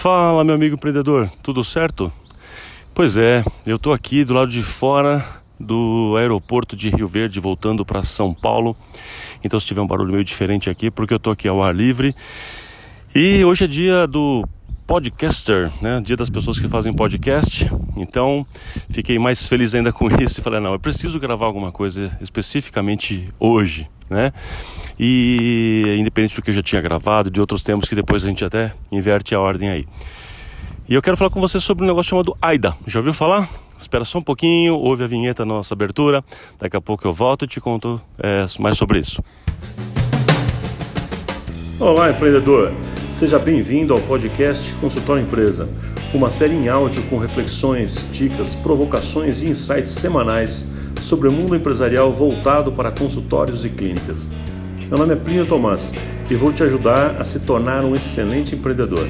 Fala, meu amigo empreendedor, tudo certo? Pois é, eu estou aqui do lado de fora do aeroporto de Rio Verde, voltando para São Paulo. Então, se tiver um barulho meio diferente aqui, porque eu estou aqui ao ar livre. E hoje é dia do podcaster, né? Dia das pessoas que fazem podcast. Então, fiquei mais feliz ainda com isso e falei: não, eu preciso gravar alguma coisa especificamente hoje, né? E independente do que eu já tinha gravado, de outros temas que depois a gente até inverte a ordem aí. E eu quero falar com você sobre um negócio chamado AIDA. Já ouviu falar? Espera só um pouquinho, ouve a vinheta na nossa abertura. Daqui a pouco eu volto e te conto é, mais sobre isso. Olá, empreendedor! Seja bem-vindo ao podcast Consultório Empresa, uma série em áudio com reflexões, dicas, provocações e insights semanais sobre o mundo empresarial voltado para consultórios e clínicas. Meu nome é Plínio Tomás e vou te ajudar a se tornar um excelente empreendedor.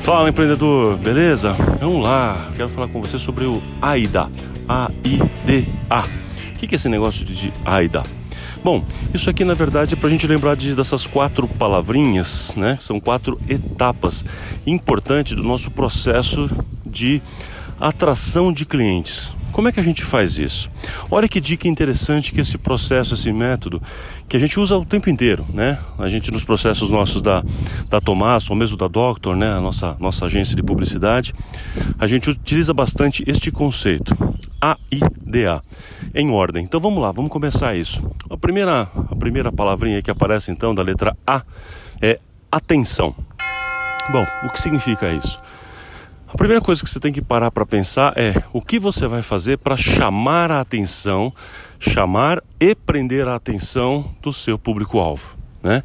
Fala empreendedor, beleza? Vamos lá, quero falar com você sobre o AIDA. A-I-D-A. O que é esse negócio de AIDA? Bom, isso aqui na verdade é para a gente lembrar de, dessas quatro palavrinhas, né? São quatro etapas importantes do nosso processo de atração de clientes. Como é que a gente faz isso? Olha que dica interessante que esse processo, esse método, que a gente usa o tempo inteiro, né? A gente nos processos nossos da, da Tomás, ou mesmo da Doctor, né? A nossa, nossa agência de publicidade, a gente utiliza bastante este conceito, AIDA, em ordem. Então vamos lá, vamos começar isso. A primeira, a primeira palavrinha que aparece então da letra A é atenção. Bom, o que significa isso? A primeira coisa que você tem que parar para pensar é o que você vai fazer para chamar a atenção, chamar e prender a atenção do seu público-alvo. Né?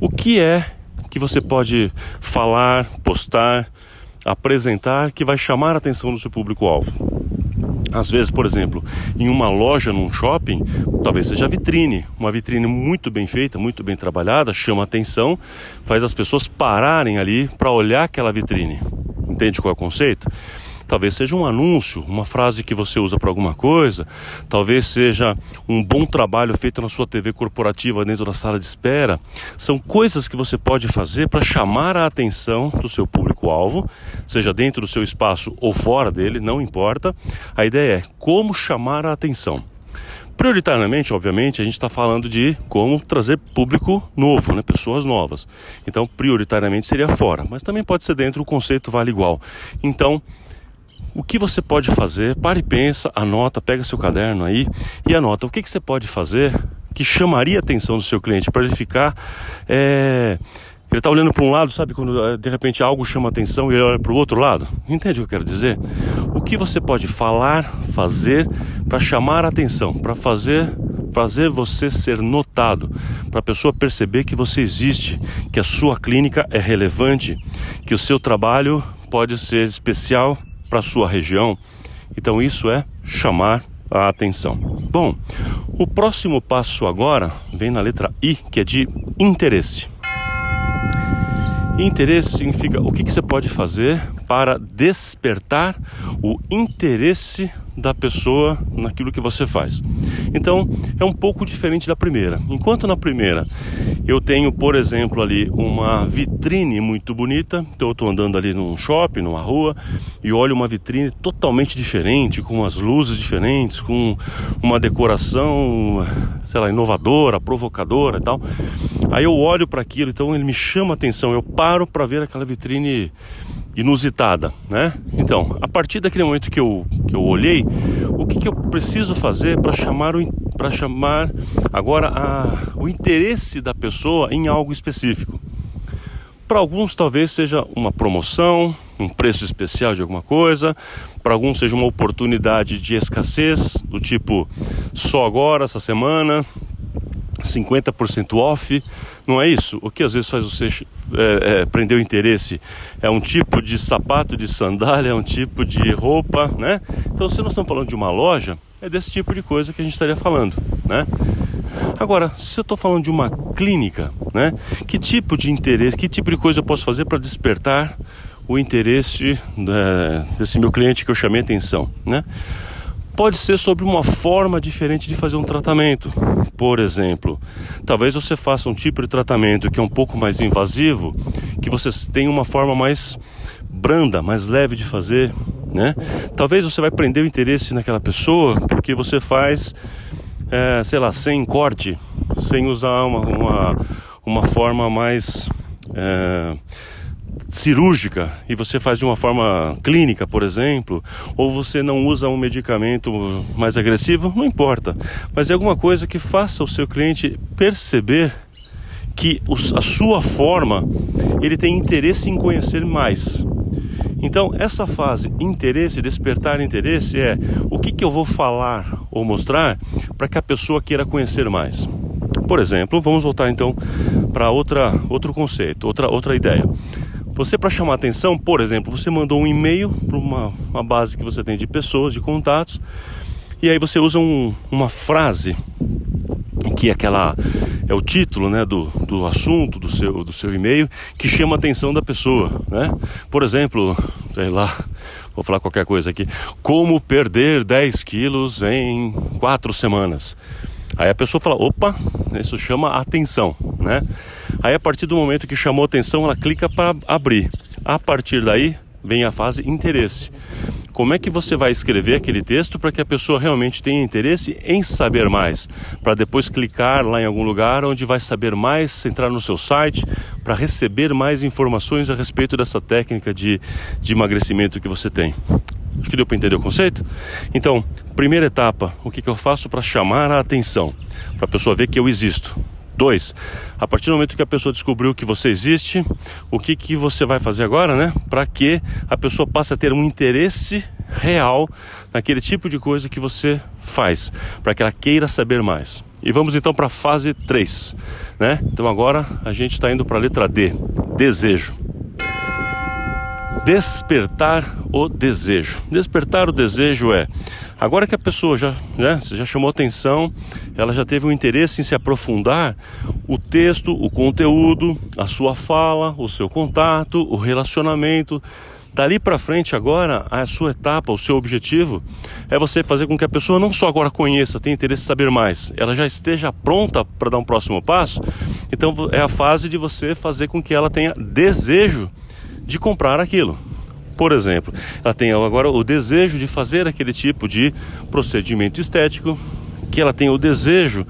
O que é que você pode falar, postar, apresentar que vai chamar a atenção do seu público-alvo? Às vezes, por exemplo, em uma loja, num shopping, talvez seja vitrine. Uma vitrine muito bem feita, muito bem trabalhada, chama atenção, faz as pessoas pararem ali para olhar aquela vitrine. Entende qual é o conceito? Talvez seja um anúncio, uma frase que você usa para alguma coisa, talvez seja um bom trabalho feito na sua TV corporativa dentro da sala de espera. São coisas que você pode fazer para chamar a atenção do seu público-alvo, seja dentro do seu espaço ou fora dele, não importa. A ideia é como chamar a atenção. Prioritariamente, obviamente, a gente está falando de como trazer público novo, né? pessoas novas. Então, prioritariamente seria fora, mas também pode ser dentro, o conceito vale igual. Então, o que você pode fazer? Pare e pensa, anota, pega seu caderno aí e anota o que, que você pode fazer que chamaria a atenção do seu cliente para ele ficar. É ele está olhando para um lado, sabe? Quando eh, de repente algo chama atenção e ele olha para o outro lado. Entende o que eu quero dizer? O que você pode falar, fazer para chamar a atenção, para fazer fazer você ser notado, para a pessoa perceber que você existe, que a sua clínica é relevante, que o seu trabalho pode ser especial para sua região. Então isso é chamar a atenção. Bom, o próximo passo agora vem na letra I, que é de interesse. Interesse significa o que, que você pode fazer para despertar o interesse da pessoa naquilo que você faz. Então, é um pouco diferente da primeira. Enquanto na primeira eu tenho, por exemplo, ali uma vitrine muito bonita, então eu estou andando ali num shopping, numa rua, e olho uma vitrine totalmente diferente, com as luzes diferentes, com uma decoração, sei lá, inovadora, provocadora e tal. Aí eu olho para aquilo, então ele me chama a atenção, eu paro para ver aquela vitrine inusitada, né? Então, a partir daquele momento que eu, que eu olhei, o que, que eu preciso fazer para chamar para chamar agora a, o interesse da pessoa em algo específico? Para alguns talvez seja uma promoção, um preço especial de alguma coisa, para alguns seja uma oportunidade de escassez, do tipo só agora essa semana, 50% off, não é isso? O que às vezes faz você é, é, prender o interesse é um tipo de sapato de sandália, é um tipo de roupa, né? Então, se nós estamos falando de uma loja, é desse tipo de coisa que a gente estaria falando, né? Agora, se eu estou falando de uma clínica, né? Que tipo de interesse, que tipo de coisa eu posso fazer para despertar o interesse né, desse meu cliente que eu chamei atenção, né? Pode ser sobre uma forma diferente de fazer um tratamento. Por exemplo, talvez você faça um tipo de tratamento que é um pouco mais invasivo, que você tenha uma forma mais branda, mais leve de fazer, né? Talvez você vai prender o interesse naquela pessoa porque você faz, é, sei lá, sem corte, sem usar uma, uma, uma forma mais é, cirúrgica e você faz de uma forma clínica, por exemplo, ou você não usa um medicamento mais agressivo, não importa, mas é alguma coisa que faça o seu cliente perceber que a sua forma ele tem interesse em conhecer mais. Então, essa fase interesse, despertar interesse é o que, que eu vou falar ou mostrar para que a pessoa queira conhecer mais. Por exemplo, vamos voltar então para outra outro conceito, outra outra ideia. Você para chamar atenção, por exemplo, você mandou um e-mail para uma, uma base que você tem de pessoas, de contatos, e aí você usa um, uma frase que é aquela é o título né, do, do assunto do seu, do seu e-mail que chama a atenção da pessoa. Né? Por exemplo, sei lá, vou falar qualquer coisa aqui: como perder 10 quilos em quatro semanas. Aí a pessoa fala: opa, isso chama atenção. Né? Aí a partir do momento que chamou atenção, ela clica para abrir. A partir daí vem a fase interesse como é que você vai escrever aquele texto para que a pessoa realmente tenha interesse em saber mais, para depois clicar lá em algum lugar onde vai saber mais, entrar no seu site para receber mais informações a respeito dessa técnica de, de emagrecimento que você tem. Acho que deu para entender o conceito? Então, primeira etapa, o que, que eu faço para chamar a atenção, para a pessoa ver que eu existo. Dois, a partir do momento que a pessoa descobriu que você existe, o que, que você vai fazer agora, né? Para que a pessoa passe a ter um interesse real naquele tipo de coisa que você faz, para que ela queira saber mais. E vamos então para a fase 3, né? Então agora a gente está indo para a letra D, desejo. Despertar o desejo. Despertar o desejo é agora que a pessoa já, né, já chamou atenção, ela já teve um interesse em se aprofundar, o texto, o conteúdo, a sua fala, o seu contato, o relacionamento. Dali para frente, agora, a sua etapa, o seu objetivo é você fazer com que a pessoa não só agora conheça, tenha interesse em saber mais, ela já esteja pronta para dar um próximo passo. Então, é a fase de você fazer com que ela tenha desejo de comprar aquilo. Por exemplo, ela tem agora o desejo de fazer aquele tipo de procedimento estético, que ela tem o desejo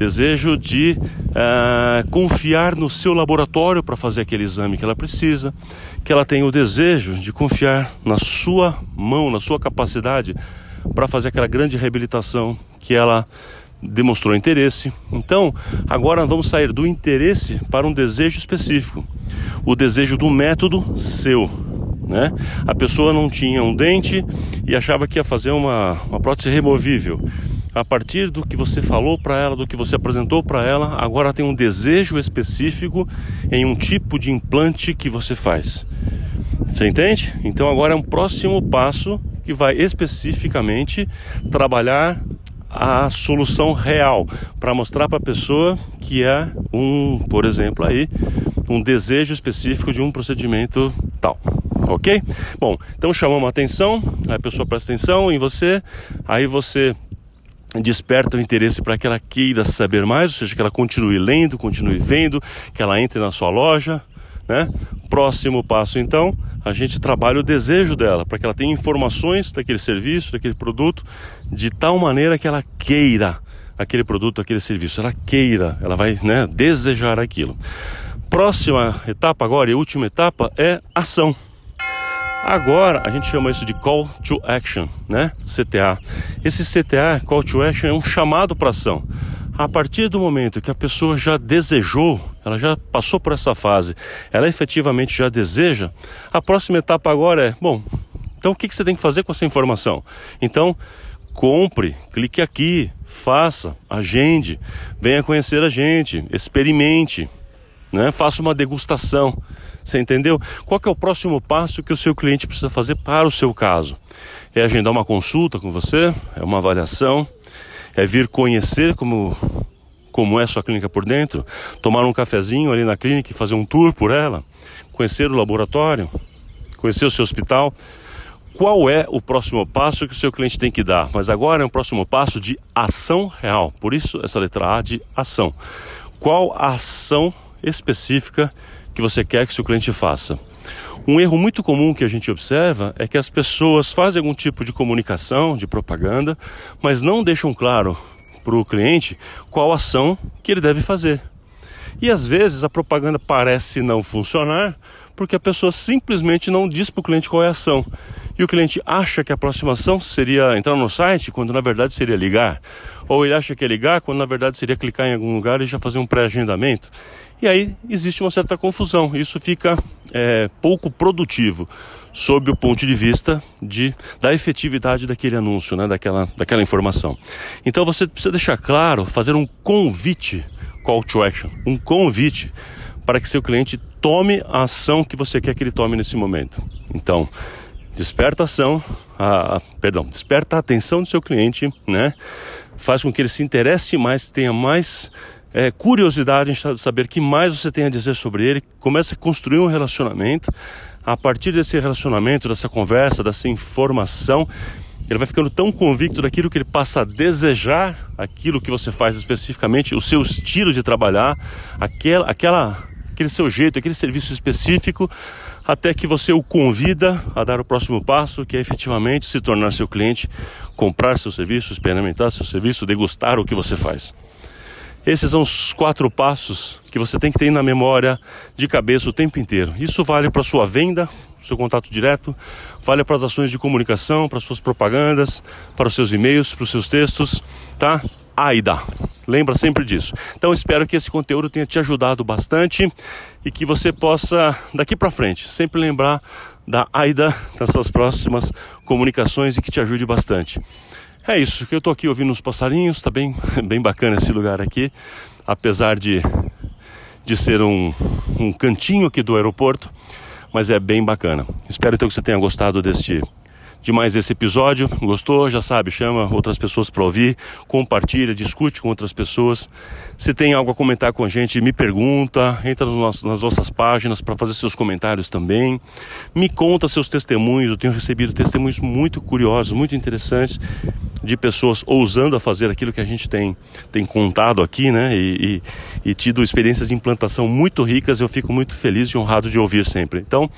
desejo de uh, confiar no seu laboratório para fazer aquele exame que ela precisa, que ela tem o desejo de confiar na sua mão, na sua capacidade para fazer aquela grande reabilitação que ela demonstrou interesse. Então, agora vamos sair do interesse para um desejo específico, o desejo do método seu. Né? A pessoa não tinha um dente e achava que ia fazer uma, uma prótese removível. A partir do que você falou para ela, do que você apresentou para ela, agora tem um desejo específico em um tipo de implante que você faz. Você entende? Então agora é um próximo passo que vai especificamente trabalhar a solução real para mostrar para a pessoa que é um, por exemplo, aí um desejo específico de um procedimento tal. Ok? Bom, então chamamos a atenção, a pessoa presta atenção em você, aí você desperta o interesse para que ela queira saber mais, ou seja, que ela continue lendo, continue vendo, que ela entre na sua loja, né? Próximo passo então, a gente trabalha o desejo dela, para que ela tenha informações daquele serviço, daquele produto, de tal maneira que ela queira aquele produto, aquele serviço, ela queira, ela vai né, desejar aquilo. Próxima etapa agora e última etapa é ação. Agora a gente chama isso de Call to Action, né? CTA. Esse CTA, Call to Action, é um chamado para ação. A partir do momento que a pessoa já desejou, ela já passou por essa fase, ela efetivamente já deseja, a próxima etapa agora é: bom, então o que você tem que fazer com essa informação? Então, compre, clique aqui, faça, agende, venha conhecer a gente, experimente, né? faça uma degustação. Você entendeu? Qual é o próximo passo que o seu cliente precisa fazer para o seu caso? É agendar uma consulta com você? É uma avaliação? É vir conhecer como como é sua clínica por dentro, tomar um cafezinho ali na clínica e fazer um tour por ela, conhecer o laboratório, conhecer o seu hospital. qual é o próximo passo que o seu cliente tem que dar, mas agora é um próximo passo de ação real. Por isso, essa letra A de ação. Qual a ação específica que você quer que seu cliente faça? Um erro muito comum que a gente observa é que as pessoas fazem algum tipo de comunicação, de propaganda, mas não deixam claro para o cliente qual ação que ele deve fazer. E às vezes a propaganda parece não funcionar porque a pessoa simplesmente não diz para o cliente qual é a ação. E o cliente acha que a próxima ação seria entrar no site, quando na verdade seria ligar. Ou ele acha que é ligar, quando na verdade seria clicar em algum lugar e já fazer um pré-agendamento. E aí existe uma certa confusão. Isso fica é, pouco produtivo sob o ponto de vista de, da efetividade daquele anúncio, né, daquela, daquela informação. Então você precisa deixar claro, fazer um convite, call to action, um convite para que seu cliente tome a ação que você quer que ele tome nesse momento. Então, desperta a ação, a, a, perdão, desperta a atenção do seu cliente, né? Faz com que ele se interesse mais, tenha mais é, curiosidade em saber o que mais você tem a dizer sobre ele, comece a construir um relacionamento. A partir desse relacionamento, dessa conversa, dessa informação, ele vai ficando tão convicto daquilo que ele passa a desejar, aquilo que você faz especificamente, o seu estilo de trabalhar, aquela, aquela aquele seu jeito, aquele serviço específico, até que você o convida a dar o próximo passo, que é efetivamente se tornar seu cliente, comprar seu serviço, experimentar seu serviço, degustar o que você faz. Esses são os quatro passos que você tem que ter na memória de cabeça o tempo inteiro. Isso vale para sua venda, seu contato direto, vale para as ações de comunicação, para suas propagandas, para os seus e-mails, para os seus textos, tá? AIDA. Lembra sempre disso. Então espero que esse conteúdo tenha te ajudado bastante e que você possa daqui para frente sempre lembrar da AIDA nas suas próximas comunicações e que te ajude bastante. É isso, que eu tô aqui ouvindo os passarinhos, tá bem, bem bacana esse lugar aqui, apesar de, de ser um, um cantinho aqui do aeroporto, mas é bem bacana. Espero então que você tenha gostado deste de mais esse episódio. Gostou? Já sabe, chama outras pessoas para ouvir, compartilha, discute com outras pessoas. Se tem algo a comentar com a gente, me pergunta, entra nas nossas páginas para fazer seus comentários também. Me conta seus testemunhos. Eu tenho recebido testemunhos muito curiosos, muito interessantes de pessoas ousando a fazer aquilo que a gente tem, tem contado aqui, né? E, e, e tido experiências de implantação muito ricas. Eu fico muito feliz e honrado de ouvir sempre. Então,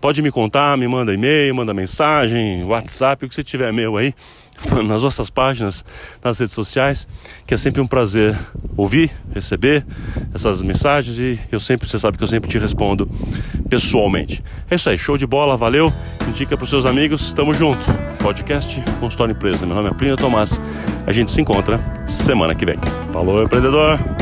pode me contar, me manda e-mail, manda mensagem, WhatsApp, o que você tiver meu aí, nas nossas páginas, nas redes sociais, que é sempre um prazer ouvir, receber essas mensagens e eu sempre, você sabe que eu sempre te respondo pessoalmente. É isso aí, show de bola, valeu, indica para os seus amigos, tamo junto. Podcast Consultório Empresa, meu nome é Plínio Tomás, a gente se encontra semana que vem. Falou, empreendedor!